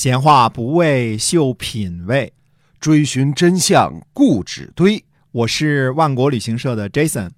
闲话不为秀品味，追寻真相故纸堆。我是万国旅行社的 Jason，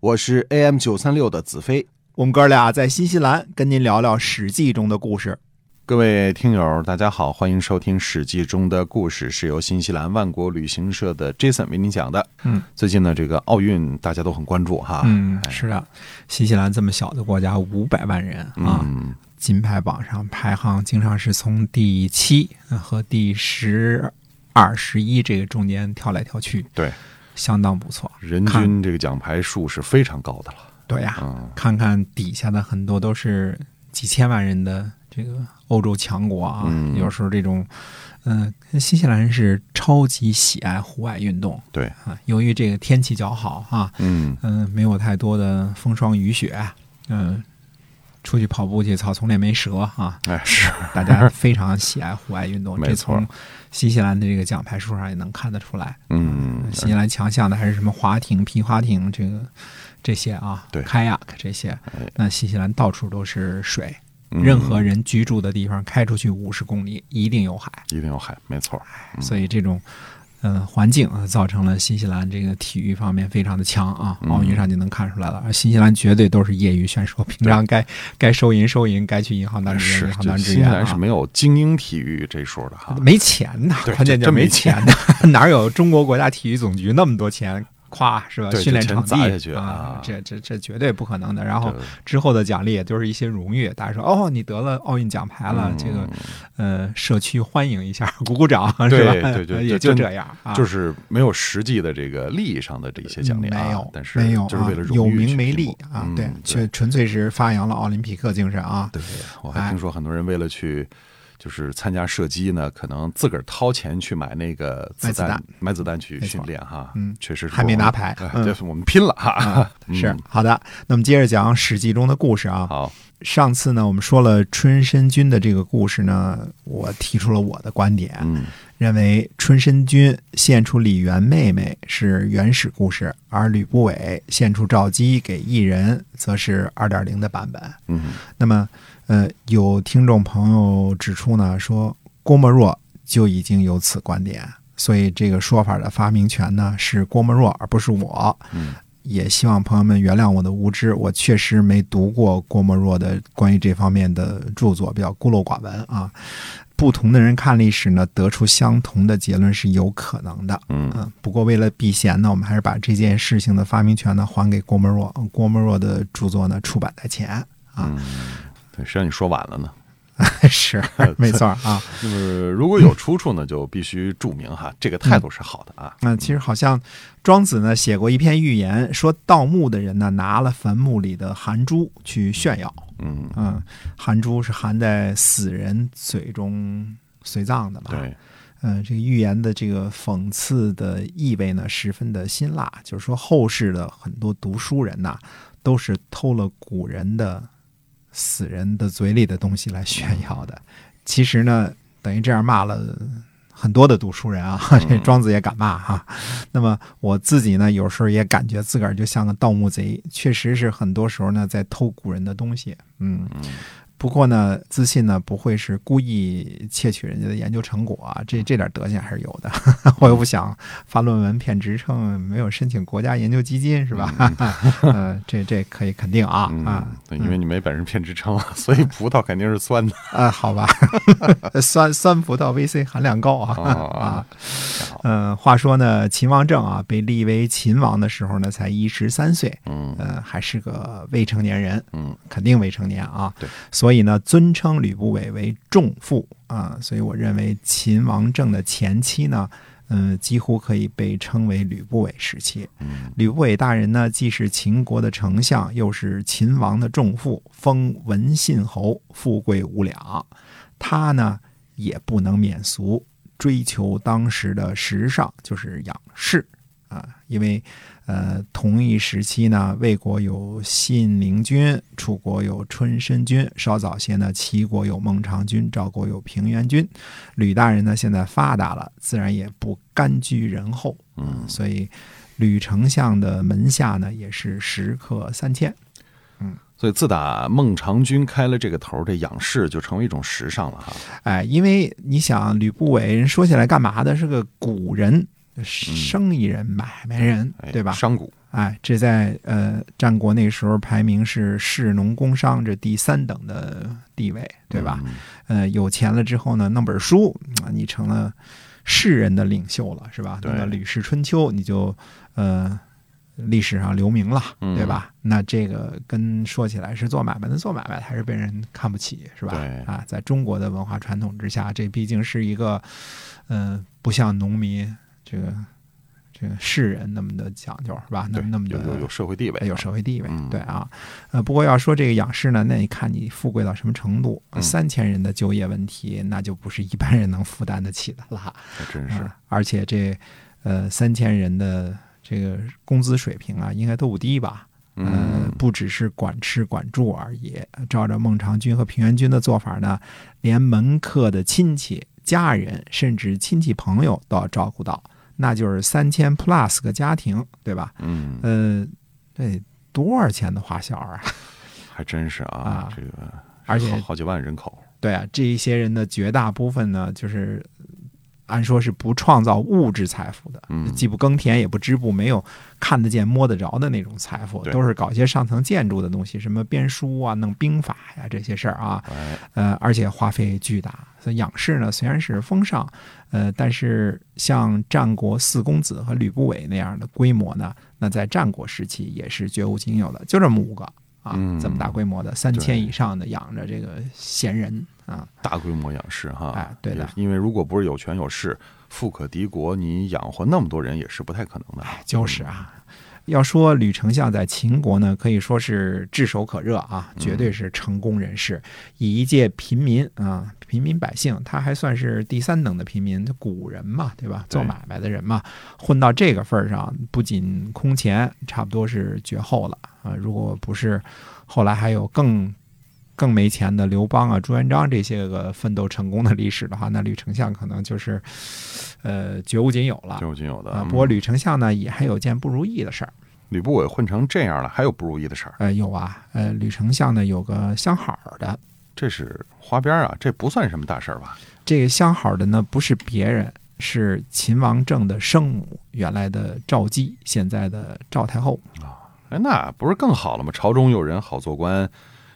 我是 AM 九三六的子飞。我们哥俩在新西兰跟您聊聊《史记》中的故事。各位听友，大家好，欢迎收听《史记》中的故事，是由新西兰万国旅行社的 Jason 为您讲的。嗯，最近呢，这个奥运大家都很关注哈。嗯，是的，新西兰这么小的国家，五百万人啊，嗯，金牌榜上排行经常是从第七呃和第十二、十一这个中间跳来跳去，对，相当不错。人均这个奖牌数是非常高的了。对呀、嗯，看看底下的很多都是几千万人的这个欧洲强国啊，嗯。有时候这种，嗯、新西兰人是超级喜爱户外运动。对，啊，由于这个天气较好啊，嗯，嗯、没有太多的风霜雨雪，嗯、出去跑步去，草丛里没蛇啊，哎，是，大家非常喜爱户外运动，没这错从新西兰的这个奖牌数上也能看得出来。嗯，新西兰强项的还是什么划艇、皮划艇这个这些啊，对，kayak 这些哎。那新西兰到处都是水，嗯任何人居住的地方开出去五十公里一定有海，一定有海，没错。嗯所以这种。呃，环境呃造成了新西兰这个体育方面非常的强啊，嗯奥运上就能看出来了。而新西兰绝对都是业余选手，平常该 该收银收银，该去银行当职员，银行就当职员啊新西兰是。没有精英体育这说的哈。没钱呐，关键就没钱呐，哪有中国国家体育总局那么多钱？夸是吧？训练场地去啊这这这绝对不可能的。然后之后的奖励也就是一些荣誉，大家说哦，你得了奥运奖牌了，嗯这个呃，社区欢迎一下，鼓鼓掌是吧？对对 也就这样啊，就是没有实际的这个利益上的这些奖励啊，没有，但是没有就是为了啊有名没利啊，嗯对，却纯粹是发扬了奥林匹克精神啊。对，我还哎听说很多人为了去就是参加射击呢，可能自个儿掏钱去买那个子弹买子弹，买子弹去训练哈。嗯确实是还没拿牌嗯哎这是我们拼了哈。嗯是好的，那么接着讲《史记》中的故事啊。好，上次呢，我们说了春申君的这个故事呢，我提出了我的观点，嗯认为春申君献出李元妹妹是原始故事，而吕不韦献出赵姬给异人，则是二点零的版本。嗯那么，呃，有听众朋友指出呢，说郭沫若就已经有此观点，所以这个说法的发明权呢是郭沫若，而不是我。嗯也希望朋友们原谅我的无知，我确实没读过郭沫若的关于这方面的著作，比较孤陋寡闻啊。不同的人看历史呢，得出相同的结论是有可能的。嗯嗯，不过为了避嫌呢，我们还是把这件事情的发明权呢还给郭沫若。嗯郭沫若的著作呢出版在前啊，谁让你说晚了呢？是没错啊。那 么如果有出处呢，就必须注明哈，这个态度是好的啊。那其实好像庄子呢写过一篇寓言，说盗墓的人呢拿了坟墓里的含珠去炫耀。嗯，嗯，含珠是含在死人嘴中随葬的嘛？。对，嗯，这个寓言的这个讽刺的意味呢，十分的辛辣。就是说，后世的很多读书人呐，都是偷了古人的死人的嘴里的东西来炫耀的。其实呢，等于这样骂了很多的读书人啊，这 庄子也敢骂哈、那么我自己呢，有时候也感觉自个儿就像个盗墓贼，确实是很多时候呢在偷古人的东西。嗯。不过呢，自信呢不会是故意窃取人家的研究成果啊，这这点德行还是有的。我又不想发论文骗职称，没有申请国家研究基金是吧？呃，这这可以肯定啊嗯啊，对，因为你没本事骗职称，所以葡萄肯定是酸的啊，好吧，酸酸葡萄 VC 含量高啊啊嗯，话说呢，秦王政啊被立为秦王的时候呢，才一十三岁，嗯呃，还是个未成年人，嗯肯定未成年啊。对，所以所以呢，尊称吕不韦为仲父啊。所以我认为秦王政的前期呢，嗯、几乎可以被称为吕不韦时期。吕不韦大人呢，既是秦国的丞相，又是秦王的仲父，封文信侯，富贵无两。他呢，也不能免俗，追求当时的时尚，就是仰视啊。因为呃，同一时期呢，魏国有信陵君，楚国有春申君，稍早些呢，齐国有孟尝君，赵国有平原君。吕大人呢，现在发达了，自然也不甘居人后，嗯所以吕丞相的门下呢，也是食客三千。嗯，所以自打孟尝君开了这个头，这仰视就成为一种时尚了哈。哎，因为你想，吕不韦人说起来干嘛的？是个古人，生意人、买卖人，哎对吧？商贾，哎，这在呃战国那时候排名是士农工商这第三等的地位，对吧？嗯呃，有钱了之后呢，弄本书啊，你成了士人的领袖了，是吧？对那么《吕氏春秋》，你就呃历史上留名了，嗯对吧？那这个跟说起来是做买卖的做买卖，还是被人看不起，是吧？啊，在中国的文化传统之下，这毕竟是一个呃不像农民这个这个士人那么的讲究，是吧？那么那么的有有有社会地位，有社会地位，嗯对啊，呃，不过要说这个仰视呢，那你看你富贵到什么程度？嗯三千人的就业问题，那就不是一般人能负担得起的了。还真是啊而且这呃三千人的这个工资水平啊，应该都不低吧？呃嗯，，不只是管吃管住而已。照着孟尝君和平原君的做法呢，连门客的亲戚、家人，甚至亲戚朋友都要照顾到，那就是三千 plus 个家庭，对吧？嗯，呃，这多少钱的花销啊？还真是啊啊，这个而且好好几万人口，对啊，这一些人的绝大部分呢，就是按说是不创造物质财富的，嗯既不耕田也不织布，没有看得见摸得着的那种财富，都是搞一些上层建筑的东西，什么编书啊、弄兵法呀这些事儿啊，哎，呃，而且花费巨大。所以仰视呢，虽然是风尚，呃，但是像战国四公子和吕不韦那样的规模呢，那在战国时期也是绝无仅有的，就这么五个啊，嗯这么大规模的三千以上的养着这个闲人啊，大规模养尸哈，哎对的因为如果不是有权有势、富可敌国，你养活那么多人也是不太可能的。就是啊。要说吕丞相在秦国呢，可以说是炙手可热啊，绝对是成功人士。以一介平民啊，平民百姓，他还算是第三等的平民，他古人嘛，对吧？做买卖的人嘛，混到这个份儿上，不仅空前，差不多是绝后了啊。如果不是后来还有更更没钱的刘邦啊、朱元璋这些个奋斗成功的历史的话，那吕丞相可能就是呃绝无仅有了绝。无仅有的啊，嗯不过吕丞相呢也还有件不如意的事儿，吕不韦混成这样了，还有不如意的事儿，呃，有啊，呃，吕丞相呢有个相好的，这是花边啊，这不算什么大事儿吧？这个相好的呢不是别人，是秦王政的生母，原来的赵姬，现在的赵太后啊。哎，那不是更好了吗？朝中有人好做官，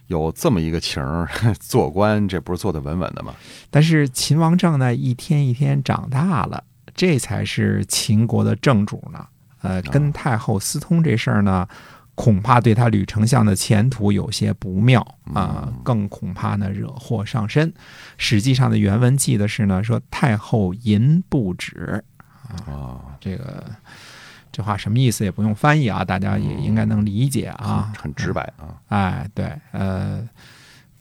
有这么一个情儿，做官这不是做的稳稳的吗？但是秦王政呢一天一天长大了，这才是秦国的正主呢。呃，跟太后私通这事儿呢，恐怕对他吕丞相的前途有些不妙啊、嗯更恐怕呢惹祸上身。实际上的原文记的是呢，说太后淫不止，啊，这个这话什么意思也不用翻译啊，大家也应该能理解啊，很很直白啊。哎，对，呃，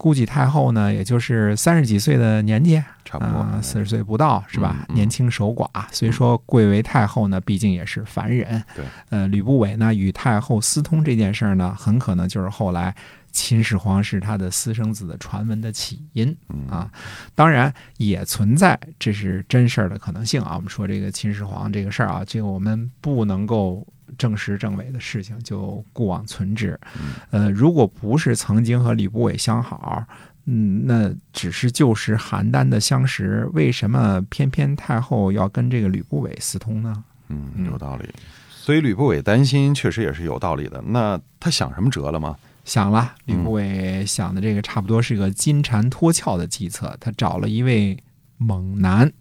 估计太后呢，也就是三十几岁的年纪，差不多啊，四十岁不到是吧？嗯嗯年轻守寡，虽说贵为太后呢，毕竟也是凡人。对，呃，吕不韦呢与太后私通这件事儿呢，很可能就是后来秦始皇是他的私生子的传闻的起因嗯啊。当然，也存在这是真事儿的可能性啊。我们说这个秦始皇这个事儿啊，这个我们不能够。证实政委的事情就固往存之，嗯呃，如果不是曾经和吕不韦相好，嗯，那只是旧时邯郸的相识，为什么偏偏太后要跟这个吕不韦私通呢？嗯，嗯有道理。所以吕不韦担心，确实也是有道理的。那他想什么辙了吗？想了，吕嗯不韦想的这个差不多是个金蝉脱壳的计策，他找了一位猛男，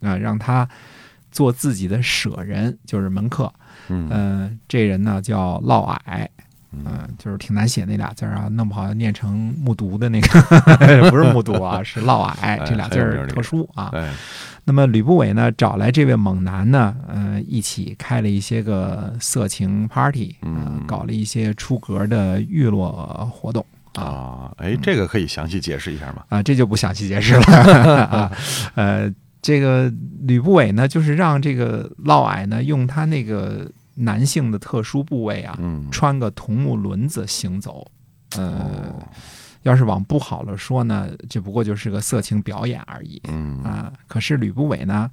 啊、让他做自己的舍人，就是门客。嗯。呃，这人呢叫嫪毐，嗯。嗯、就是挺难写那俩字儿啊，弄不好念成木渎的那个，不是木渎啊，是嫪毐，这俩字儿特殊啊。哎，那么吕不韦呢，找来这位猛男呢，呃，一起开了一些个色情 party，呃嗯搞了一些出格的娱乐活动啊。啊，哎，这个可以详细解释一下吗？啊，这就不详细解释了。啊，呃，这个吕不韦呢，就是让这个嫪毐呢，用他那个男性的特殊部位啊，嗯，穿个桐木轮子行走，呃。哦要是往不好了说呢，这不过就是个色情表演而已。嗯啊，可是吕不韦呢，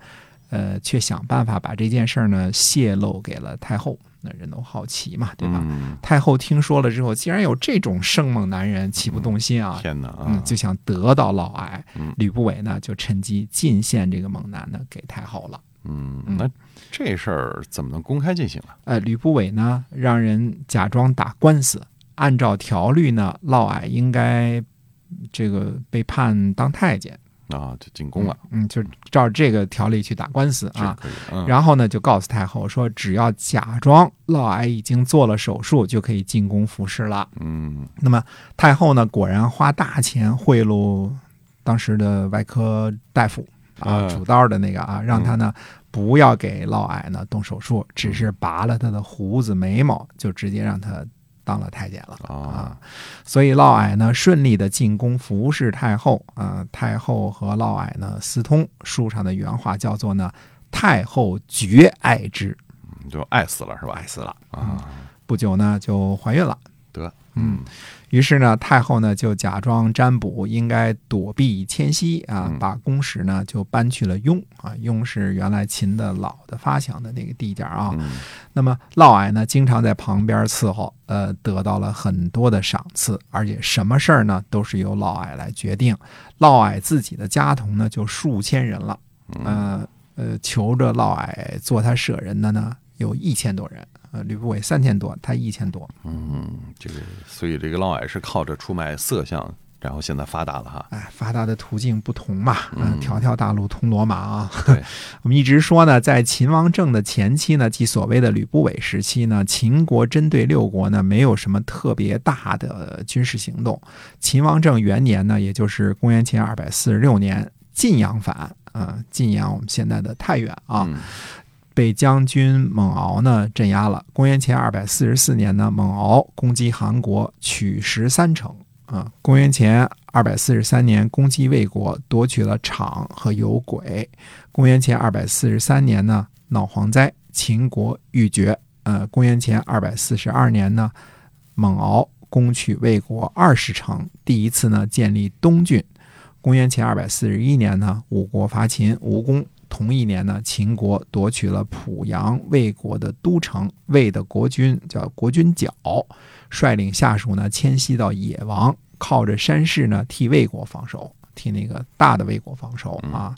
呃，却想办法把这件事儿呢泄露给了太后。那人都好奇嘛，对吧？嗯，太后听说了之后，既然有这种生猛男人，岂不动心啊？天哪啊！嗯，就想得到嫪毐嗯。吕不韦呢，就趁机进献这个猛男呢给太后了。嗯，嗯那这事儿怎么能公开进行啊？呃，吕不韦呢，让人假装打官司，按照条律呢，嫪毐应该这个被判当太监。啊，就进宫了，嗯，就照这个条例去打官司啊。然后呢，就告诉太后说，只要假装嫪毐已经做了手术，就可以进宫服侍了。嗯。那么太后呢，果然花大钱贿赂当时的外科大夫啊，嗯。主刀的那个啊，让他呢不要给嫪毐呢动手术，只是拔了他的胡子眉毛，就直接让他当了太监了啊啊。所以嫪毐呢顺利的进宫服侍太后啊，太后和嫪毐呢私通，书上的原话叫做呢。太后绝爱之，就爱死了是吧？爱死了。啊，不久呢，就怀孕了。得，嗯，于是呢，太后呢就假装占卜应该躲避迁徙啊，嗯把宫室呢就搬去了雍啊。雍是原来秦的老的发祥的那个地界啊。嗯那么嫪毐呢，经常在旁边伺候，呃，得到了很多的赏赐，而且什么事儿呢都是由嫪毐来决定。嫪毐自己的家童呢就数千人了，嗯呃呃，求着嫪毐做他舍人的呢有一千多人，呃，吕不韦三千多，他一千多。嗯，这个，所以这个嫪毐是靠着出卖色相，然后现在发达了哈。哎，发达的途径不同嘛，嗯条条大路通罗马啊。对，我们一直说呢，在秦王政的前期呢，即所谓的吕不韦时期呢，秦国针对六国呢，没有什么特别大的军事行动。秦王政元年呢，也就是公元前二百四十六年，晋阳反啊、晋阳我们现在的太原啊，嗯被将军蒙敖呢镇压了。公元前二百四十四年呢，蒙敖攻击韩国，取十三城。啊，公元前二百四十三年攻击魏国，夺取了场和有轨。公元前二百四十三年呢，闹蝗灾，秦国欲绝。呃，公元前二百四十二年呢，蒙敖攻取魏国二十城，第一次呢建立东郡。公元前二百四十一年呢，五国伐秦，无功。同一年呢，秦国夺取了濮阳，魏国的都城。魏的国君叫国君角，率领下属呢迁徙到野王，靠着山势呢替魏国防守，替那个大的魏国防守啊。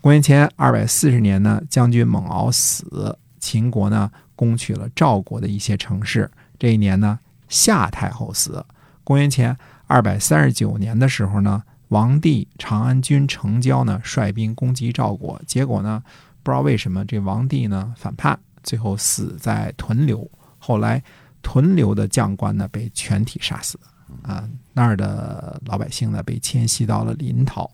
公元前二百四十年呢，将军蒙敖死，秦国呢攻取了赵国的一些城市。这一年呢，夏太后死。公元前二百三十九年的时候呢，王帝长安君成交呢率兵攻击赵国，结果呢，不知道为什么这王帝呢反叛，最后死在屯留。后来屯留的将官呢被全体杀死，啊，那儿的老百姓呢被迁徙到了临洮。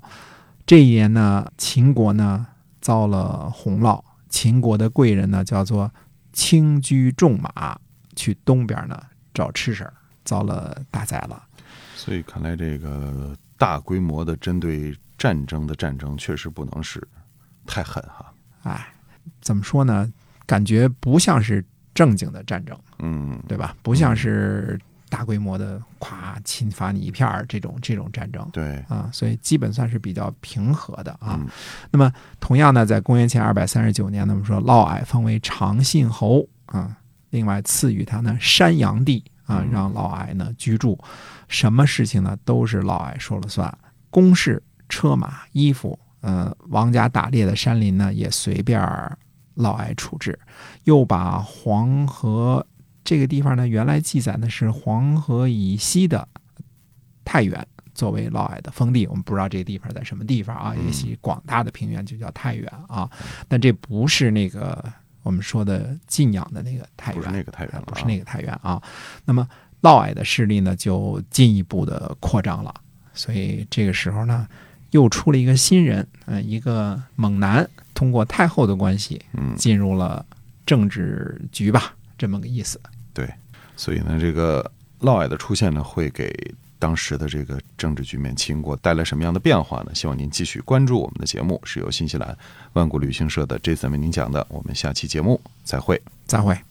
这一年呢，秦国呢遭了洪涝，秦国的贵人呢叫做轻车重马去东边呢找吃食，遭了大灾了。所以看来这个大规模的针对战争的战争确实不能是太狠哈。哎，怎么说呢？感觉不像是正经的战争，嗯，对吧？不像是大规模的咵侵伐你一片儿这种这种战争对，啊，所以基本算是比较平和的啊。嗯那么同样呢，在公元前二百三十九年呢，我们说嫪毐封为长信侯啊，另外赐予他呢山阳地啊嗯，让嫪毐呢居住，什么事情呢？都是嫪毐说了算，公事、车马、衣服，呃，王家打猎的山林呢也随便儿嫪毐处置，又把黄河这个地方呢，原来记载的是黄河以西的太原作为嫪毐的封地，我们不知道这个地方在什么地方啊，嗯。也许广大的平原就叫太原啊，但这不是那个我们说的晋阳的那个太原，不是那个太原了啊，不是那个太原啊。那么嫪毐的势力呢，就进一步的扩张了。所以这个时候呢，又出了一个新人，呃，一个猛男，通过太后的关系嗯，进入了政治局吧，这么个意思。对所以呢，这个嫪毐的出现呢，会给当时的这个政治局面秦国带来什么样的变化呢？希望您继续关注我们的节目，是由新西兰万国旅行社的 Jason 为您讲的。我们下期节目再会。再会。